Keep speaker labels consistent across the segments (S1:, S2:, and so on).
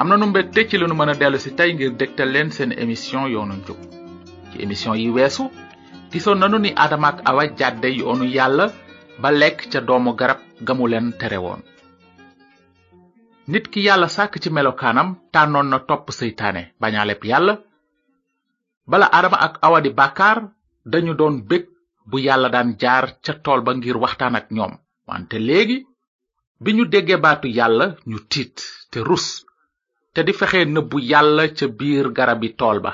S1: am na nu mbégte ci li nu mën a dellu si tey ngir dégtal leen seen émission yoonu njub ci émission yi weesu gisoon nanu ni Adama ak Awa jàdde yoonu yàlla ba lekk ca doomu garab gamu leen tere woon nit ki yàlla sàkk ci melokaanam tànnoon na topp seytaane bañaaleb yàlla bala Adama ak Awa di bàkkaar dañu doon bég bu yàlla daan jaar ca tool ba ngir waxtaan ak ñoom wante léegi bi ñu déggee baatu yàlla ñu tiit te rus te di fexe nëbbu yàlla ca biir garabi tool ba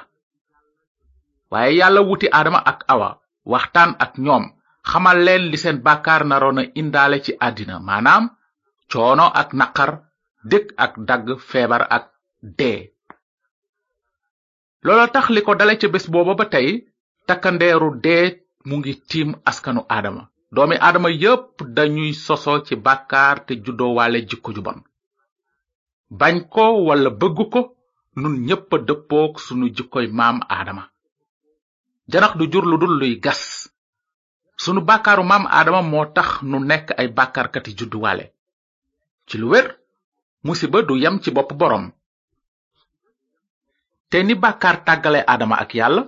S1: waaye yàlla wuti aadama ak awa waxtaan ak ñoom xamal leen li seen bàkkaar naroon a indaale ci àddina maanaam coono ak naqar dëkk ak dagg feebar ak dee loola tax li ko dale ca bés booba ba tey takkandeeru dee mu ngi tiim askanu aadama doomi aadama yépp dañuy soso ci bàkkaar te juddoo waale jikko ju bon bañ ko walla bëgg ko nun ñépp a dëppook sunu jikkoy maam aadama janax du jur lu dul luy gas sunu bàkkaaru maam aadama moo tax nu nekk ay bàkkaarkati judduwaale ci lu wér musiba du yem ci bopp boroom te ni bàkkaar tàggale aadama ak yàlla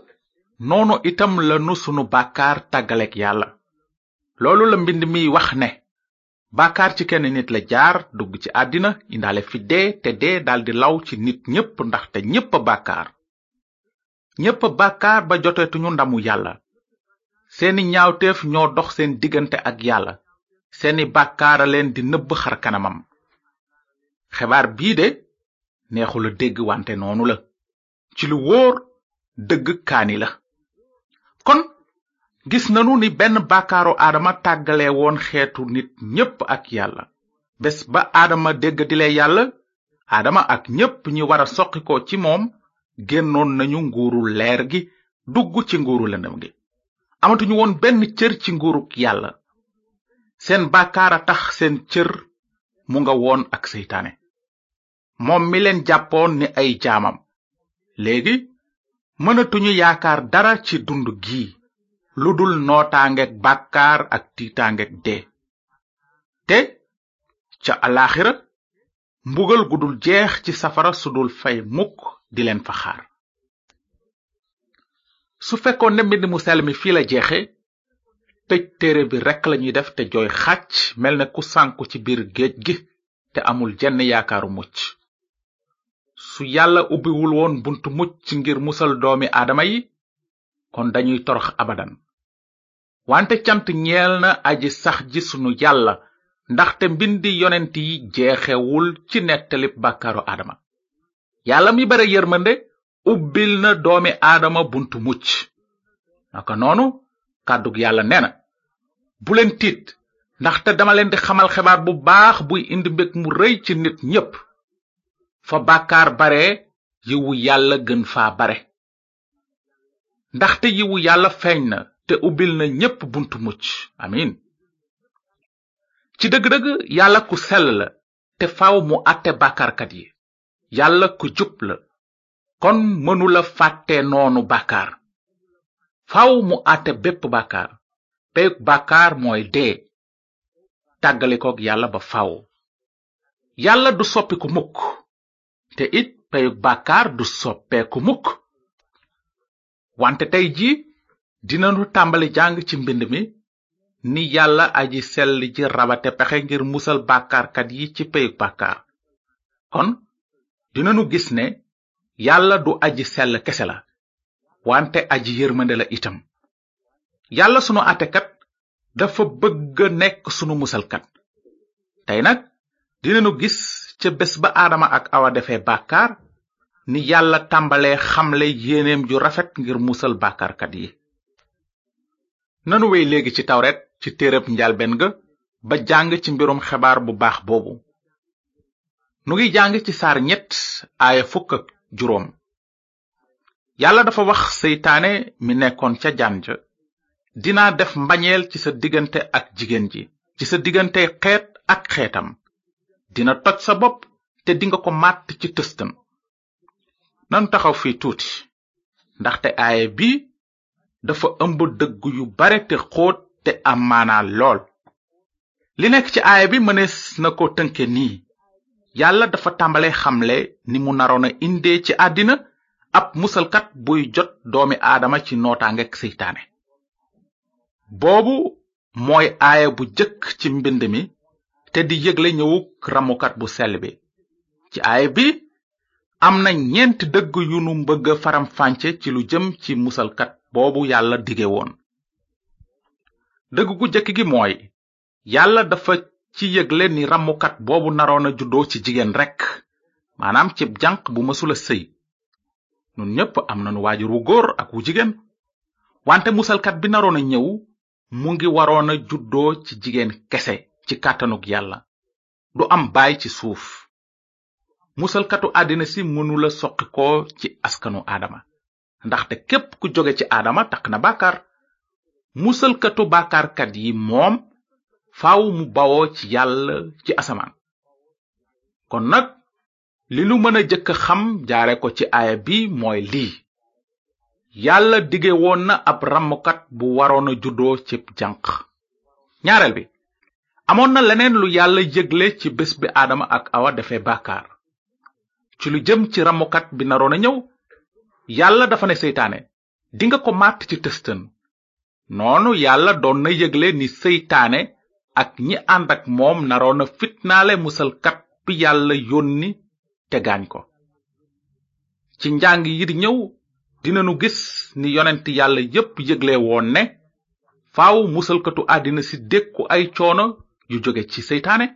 S1: noonu itam lanu sunu bàkkaar tàggaleek yàlla loolu la mbind mi wax ne bàkkaar ci kenn nit la jaar dugg ci àddina indaale fi dee te dee daldi law ci nit ñépp ndaxte ñépp a bàkkaar ñépp bàkkaar ba joteetuñu ndamu yàlla seeni ñaawteef ñoo dox seen diggante ak yàlla seeni bàkkaara leen di nëbb xar kanamam xebaar bii de neexul a dégg wante noonu la ci lu wóor dëgg kaani la kon gis nanu ni benn bàkkaaru aadama tàggale woon xeetu nit ñépp ak yàlla bés ba aadama dégg dile yàlla Adama ak ñépp ñi war a soqikoo ci moom génnoon nañu nguuru leer gi dugg ci nguuru lëndëm gi amatuñu woon benn cër ci nguuruk yàlla seen bàkkaar a tax seen cër mu nga woon ak seytaane moom mi leen jàppoon ni ay jaamam léegi mënatuñu yaakaar dara ci dund gi lu dul nootaangeeg bàkkaar ak tiitaangeeg dee te ca alaaxira mbugal gu dul jeex ci safara su dul fay mukk di leen fa xaar su fekkoon ne mbind mu sell mi fii la jeexe tëj téere bi rekk lañuy def te jooy xàcc mel ne ku sànku ci biir géej gi te amul jenn yaakaaru mucc su yàlla ubbiwul woon buntu mucc ngir musal doomi aadama yi kon dañuy torox abadan wante cant ñeel na aji sax ji sunu yàlla ndaxte mbindi yonent yi jeexewul ci nettalib bàkkaaru aadama yàlla mi bare yërmande ubbil na doomi aadama buntu mucc naka noonu kàddug yàlla nee na bu leen tiit ndaxte dama leen di xamal xebaar bu baax buy indi mbég mu rëy ci nit ñépp fa bàkkaar bare yiwu yàlla gën faa bare ndaxte yiwu yàlla feeñ na te ubbil na ñépp buntu mucc amin ci dëgg-dëgg yàlla ku sell la te faw mu àtte bàkkaarkat yi yàlla ku jub la kon mënula fàtte noonu bàkkaar faw mu àtte bépp bàkkaar peyug bàkkaar mooy dee tàggalikook yàlla ba faw yàlla du soppiku mukk te it peyug bàkkaar du soppeeku mukk wante tey ji dinanu tàmbali jàng ci mbind mi ni yàlla aji sell ji rabate pexe ngir musal bàkkaarkat yi ci peyug bàkkaar kon dinanu gis ne yàlla du aji sell kese la wante aji yërmande la itam yàlla sunu àttekat dafa bëgg a nekk sunu musalkat tey nag dinanu gis ca bés ba aadama ak awa defee bàkkaar ni yàlla tàmbalee xamle yéeneem ju rafet ngir musal bàkkaarkat yi nanu wey léegi ci tawret ci téereb njalben ga ba jàng ci mbirum xebaar bu baax boobu nu ngi jàng ci saar ñett aaya fukk ak juróom yàlla dafa wax seytaane mi nekkoon ca jaan ja dinaa def mbañeel ci sa diggante ak jigéen ji ci sa diggante xeet ak xeetam dina toj sa bopp te dinga ko màtt ci tëstan nanu taxaw fii tuuti ndaxte aaye bi dafa ëmb dëgg yu bare te xóot te am maanaa lool li nekk ci aaya bi mënees na ko tënke nii yàlla dafa tàmbale xamle ni mu naroon a indee ci àddina ab musalkat buy jot doomi aadama ci nootaangek seytaane boobu mooy aaya bu jëkk ci mbind mi te di yëgle ñëwuk ramukat bu sell bi ci aaya bi am na ñeent dëgg yu nu mbëgg faram fànce ci lu jëm ci musalkat boobu yàlla dige woon dëgg gu jëkk gi mooy yàlla dafa ci yëgle ni rammukat boobu naroon a juddoo ci jigéen rekk maanaam ci janq bu mësula sëy nun ñépp am nanu waajur wu góor ak wu jigéen wante musalkat bi naroon a ñëw mu ngi waroon a juddoo ci jigéen kese ci kàttanug yàlla du am baay ci suuf musalkatu àddina si mënula soqi ko ci askanu aadama ndaxte képp ku jóge ci aadama takk na bàkkaar musalkatu bàkkaarkat yi moom faaw mu bawoo ci yàlla ci asamaan kon nag li lu mën a jëkk xam jaare ko ci aaya bi mooy lii yàlla dige woon na ab rammukat bu waroon a juddoo ci janq ñaareel bi amoon na leneen lu yàlla yëgle ci bés bi aadama ak awa defee bàkkaar ci lu jëm ci ramukat bi naroon a ñëw yàlla dafa ne seytaane dinga ko màtt ci tëstën noonu yàlla doon na yëgle ni seytaane ak ñi ànd ak moom naroon a fitnaale musalkat bi yàlla yónni te gaañ ko ci njàng yi di ñëw dinanu gis ni yonent yàlla yépp yëgle woon ne faw musalkatu àddina si dékku ay coono yu jóge ci seytaane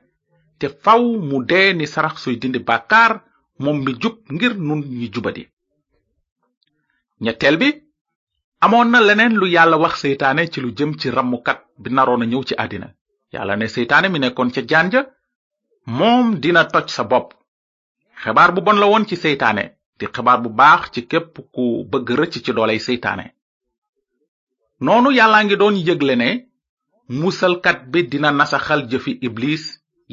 S1: te faw mu dee ni sarax suy dindi bàkkaar moom mi jub ngir nun ñi jubadi ñetteel bi amoon na leneen lu yàlla wax seytaane ci lu jëm ci rammukat bi naroon a ñëw ci àddina yàlla ne seytaane mi nekkoon ca jaan ja moom dina toj sa bopp xebaar bu bon la woon ci seytaane di xebaar bu baax ci képp ku bëgg rëcc ci dooley seytaane noonu yàllaa ngi doon yëgle ne musalkat bi dina nasaxal jëfi iblis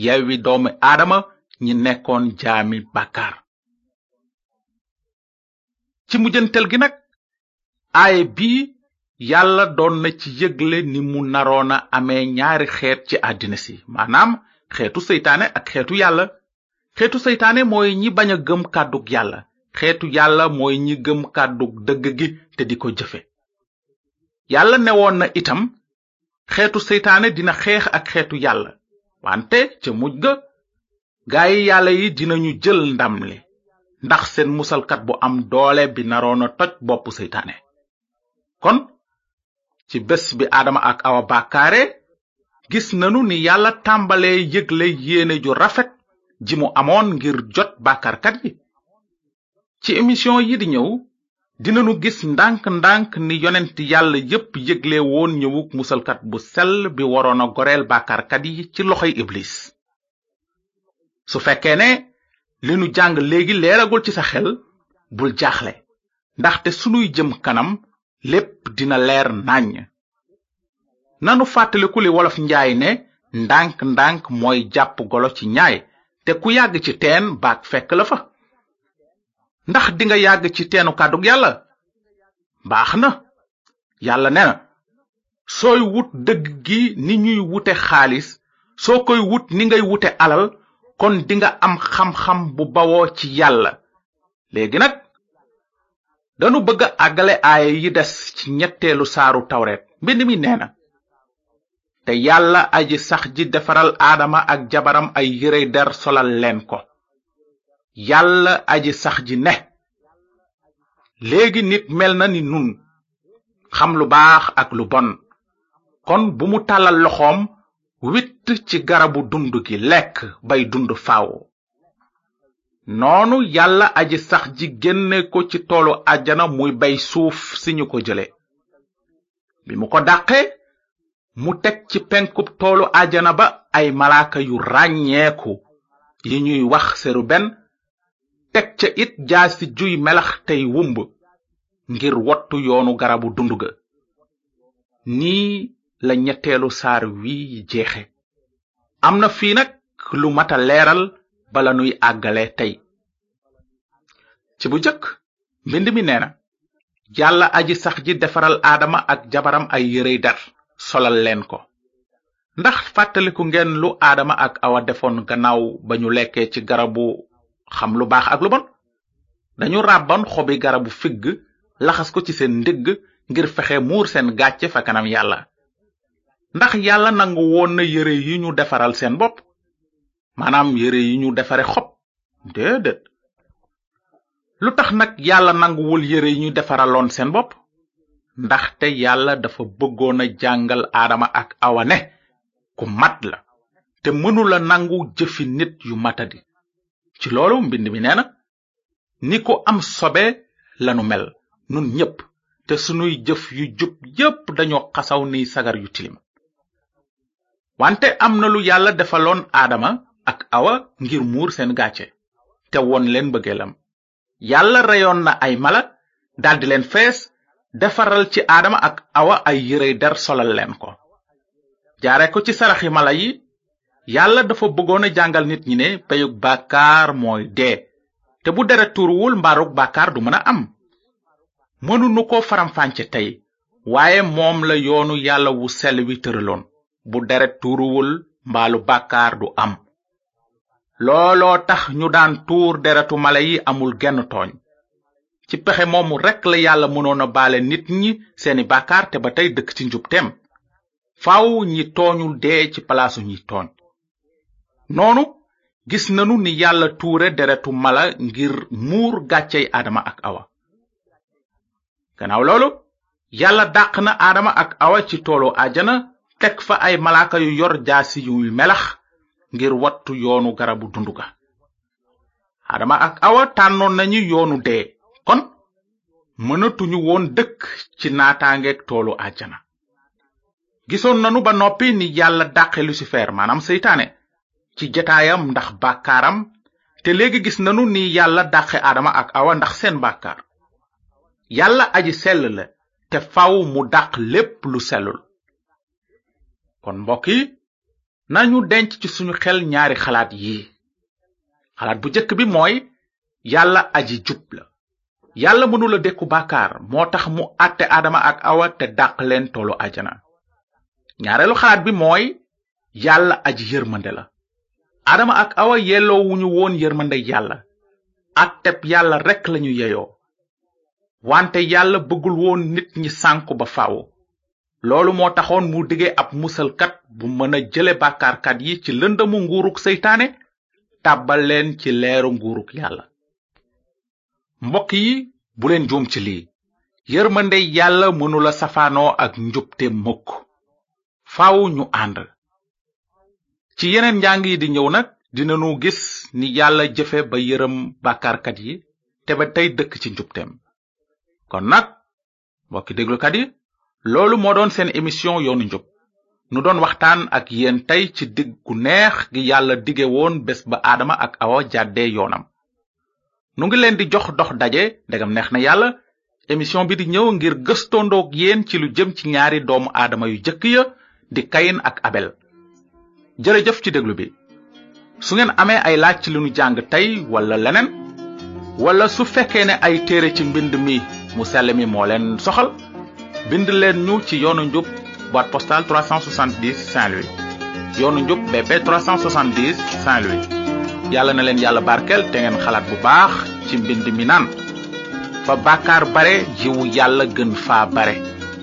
S1: yewwi doomi aadama ñi nekkoon jaami bàkkaar ci mujjantel gi nag aaye bii yàlla doon na ci yëgle ni mu naroon a amee ñaari xeet ci àddina si maanaam xeetu seytaane ak xeetu yàlla xeetu seytaane mooy ñi bañ a gëm kàddug yàlla xeetu yàlla mooy ñi gëm kàddug dëgg gi te di ko jëfe yàlla newoon na itam xeetu seytaane dina xeex ak xeetu yàlla wante ca muj ga gaay yàlla yi dinañu jël ndam li ndax seen musalkat bu am doole bi naroona toj boppu seytaane kon ci bés bi aadama ak awa bàkkaare gis nanu ni yàlla tàmbalee yëgle yéene ju rafet ji mu amoon ngir jot bàkkaarkat yi ci émission yi di ñëw dinanu gis ndànk-ndànk ni yonent yàlla yépp yëgle woon ñëwuk musalkat bu sel bi waroon a goreel bàkkaarkat yi ci loxoy iblis su fekkee ne li nu jàng léegi leeragul ci sa xel bul jaaxle ndaxte sunuy jëm kanam lépp dina leer nàññ nanu fàttaliku li wolof njaay ne ndànk ndànk mooy jàpp golo ci ñaay te ku yàgg ci teen baag fekk la fa ndax dinga yàgg ci teenu kàddug yàlla baax na yàlla ne na sooy wut dëgg gi ni ñuy wute xaalis soo koy wut ni ngay wute alal kon dinga am xam-xam bu bawoo ci yàlla léegi nag danu bëgg a àggale aaya yi des ci ñetteelu saaru tawreet mbind mi nee na te yàlla aji sax ji defaral aadama ak jabaram ay yërey der solal leen ko yàlla aji sax ji ne léegi nit mel na ni nun xam lu baax ak lu bon kon bu mu tàllal loxoom witt ci garabu dund gi lekk bay dund faaw noonu yàlla aji sax ji génne ko ci toolu àjjana muy bay suuf si ñu ko jële bi mu ko dàqe mu teg ci penkub toolu àjjana ba ay malaaka yu ràññeeku yi ñuy wax seruben teg ca it jaasi juy melax tey wumb ngir wottu yoonu garabu dund ga nii la ñetteelu saar wi jeexe am na fii nag lu mat a leeral bala nuy àggale tey ci bu jëkk mbind mi nee na yàlla aji sax ji defaral aadama ak jabaram ay yërey dar solal leen ko ndax fàttaliku ngeen lu aadama ak awa defoon gannaaw ba ñu lekkee ci garabu xam lu baax ak lu bon dañu ràbban xobi garabu figg laxas ko ci seen ndigg ngir fexe muur seen gàcce fa kanam yàlla ndax yàlla nangu woon na yére yi ñu defaral seen bopp maanaam yére yi ñu defare xob déedéet lu tax nag yàlla nanguwul yére yi ñu defaraloon seen bopp ndaxte yàlla dafa bëggoon a jàngal aadama ak awa ne ku mat la te mënula nangu jëfi nit yu matadi ci loolu mbind mi nee na ni ko am sobe lanu mel nun ñépp te sunuy jëf yu jub yépp dañoo xasaw ni sagar yu tilim wante am na lu yàlla defaloon aadama ak awa ngir muur seen gàcce te won leen mbëggeelam yàlla reyoon na ay mala daldi leen fees defaral ci aadama ak awa ay yërey der solal leen ko jaare ko ci saraxi mala yi yàlla dafa bëggoon a jàngal nit ñi ne peyug bàkkaar mooy dee te bu deret tuuruwul mbaarug bàkkaar du mën a am mënunu ko faramfànce tey waaye moom la yoonu yàlla wu sell wi tëraloon bu deret tuuruwul mbaalu bàkkaar du am looloo tax ñu daan tuur deretu mala yi amul genn tooñ ci pexe moomu rekk la yàlla mënoon a baale nit ñi seeni bàkkaar te ba tey dëkk ci njubteem faw ñi tooñul dee ci palaasu ñi tooñ noonu gis nanu ni yàlla tuure deretu mala ngir muur gàccey aadama ak awa gannaaw loolu yàlla dàq na aadama ak awa ci toolu àjjana teg fa ay malaaka yu yor jaasi yu melax ngir wattu yoonu garabu dund ga aadama ak awa tànnoon nañu yoonu dee kon mënatuñu woon dëkk ci naataangeeg toolu àjjana gisoon nanu ba noppi ni yàlla dàqe lucifer maanaam seytaane ci jataayam ndax bàkkaaram te léegi gis nanu ni yàlla dàqe aadama ak awa ndax seen bàkkaar yàlla aji sell la te faw mu dàq lépp lu sellul kon mbokk yi nañu denc ci suñu xel ñaari xalaat yi xalaat bu jëkk bi mooy yàlla aji jub la yàlla mënula dékku bàkkaar moo tax mu àtte aadama ak awa te dàq leen toolu ajana ñaareelu xalaat bi mooy yàlla aji yërmande la aadama ak awa yelloowuñu woon yërmande yàlla àtteb yàlla rekk lañu yeyoo wante yàlla bëggul woon nit ñi sànku ba faaw loolu moo taxoon mu dige ab musalkat bu mën a jële bàkkaarkat yi ci lëndëmu nguuruk seytaane tàbbal leen ci leeru nguuruk yàlla mbokk yi bu leen juum ci lii yërmande yàlla mënula safaanoo ak njubte mukk faaw ñu ànd ci yeneen njàng yi di ñëw nag dinanu gis ni yàlla jëfe ba yërëm bàkkaarkat yi te ba tey dëkk ci njubteem kon nag mbokki déglukat yi loolu moo doon seen émission yoonu njub nu doon waxtaan ak yéen tey ci digg gu neex gi yàlla dige woon bés ba aadama ak awa jàddee yoonam nu ngi leen di jox dox daje ndegam neex na yàlla émission bi di ñëw ngir gëstoondoog yéen ci lu jëm ci ñaari doomu aadama yu jëkk ya di kayin ak abel jërëjëf ci déglu bi su ngeen amee ay laaj ci li nu jàng tey wala leneen wala su fekkee ne ay téere ci mbind mi mu sell mi moo leen soxal bind leen ñu ci yoonu njub boîte postale 370 Saint-Louis yoonu njub BP 370 Saint-Louis yàlla na leen yàlla barkeel te ngeen xalaat bu baax ci mbind mi naan fa bàkkaar bare jiwu yàlla gën faa bare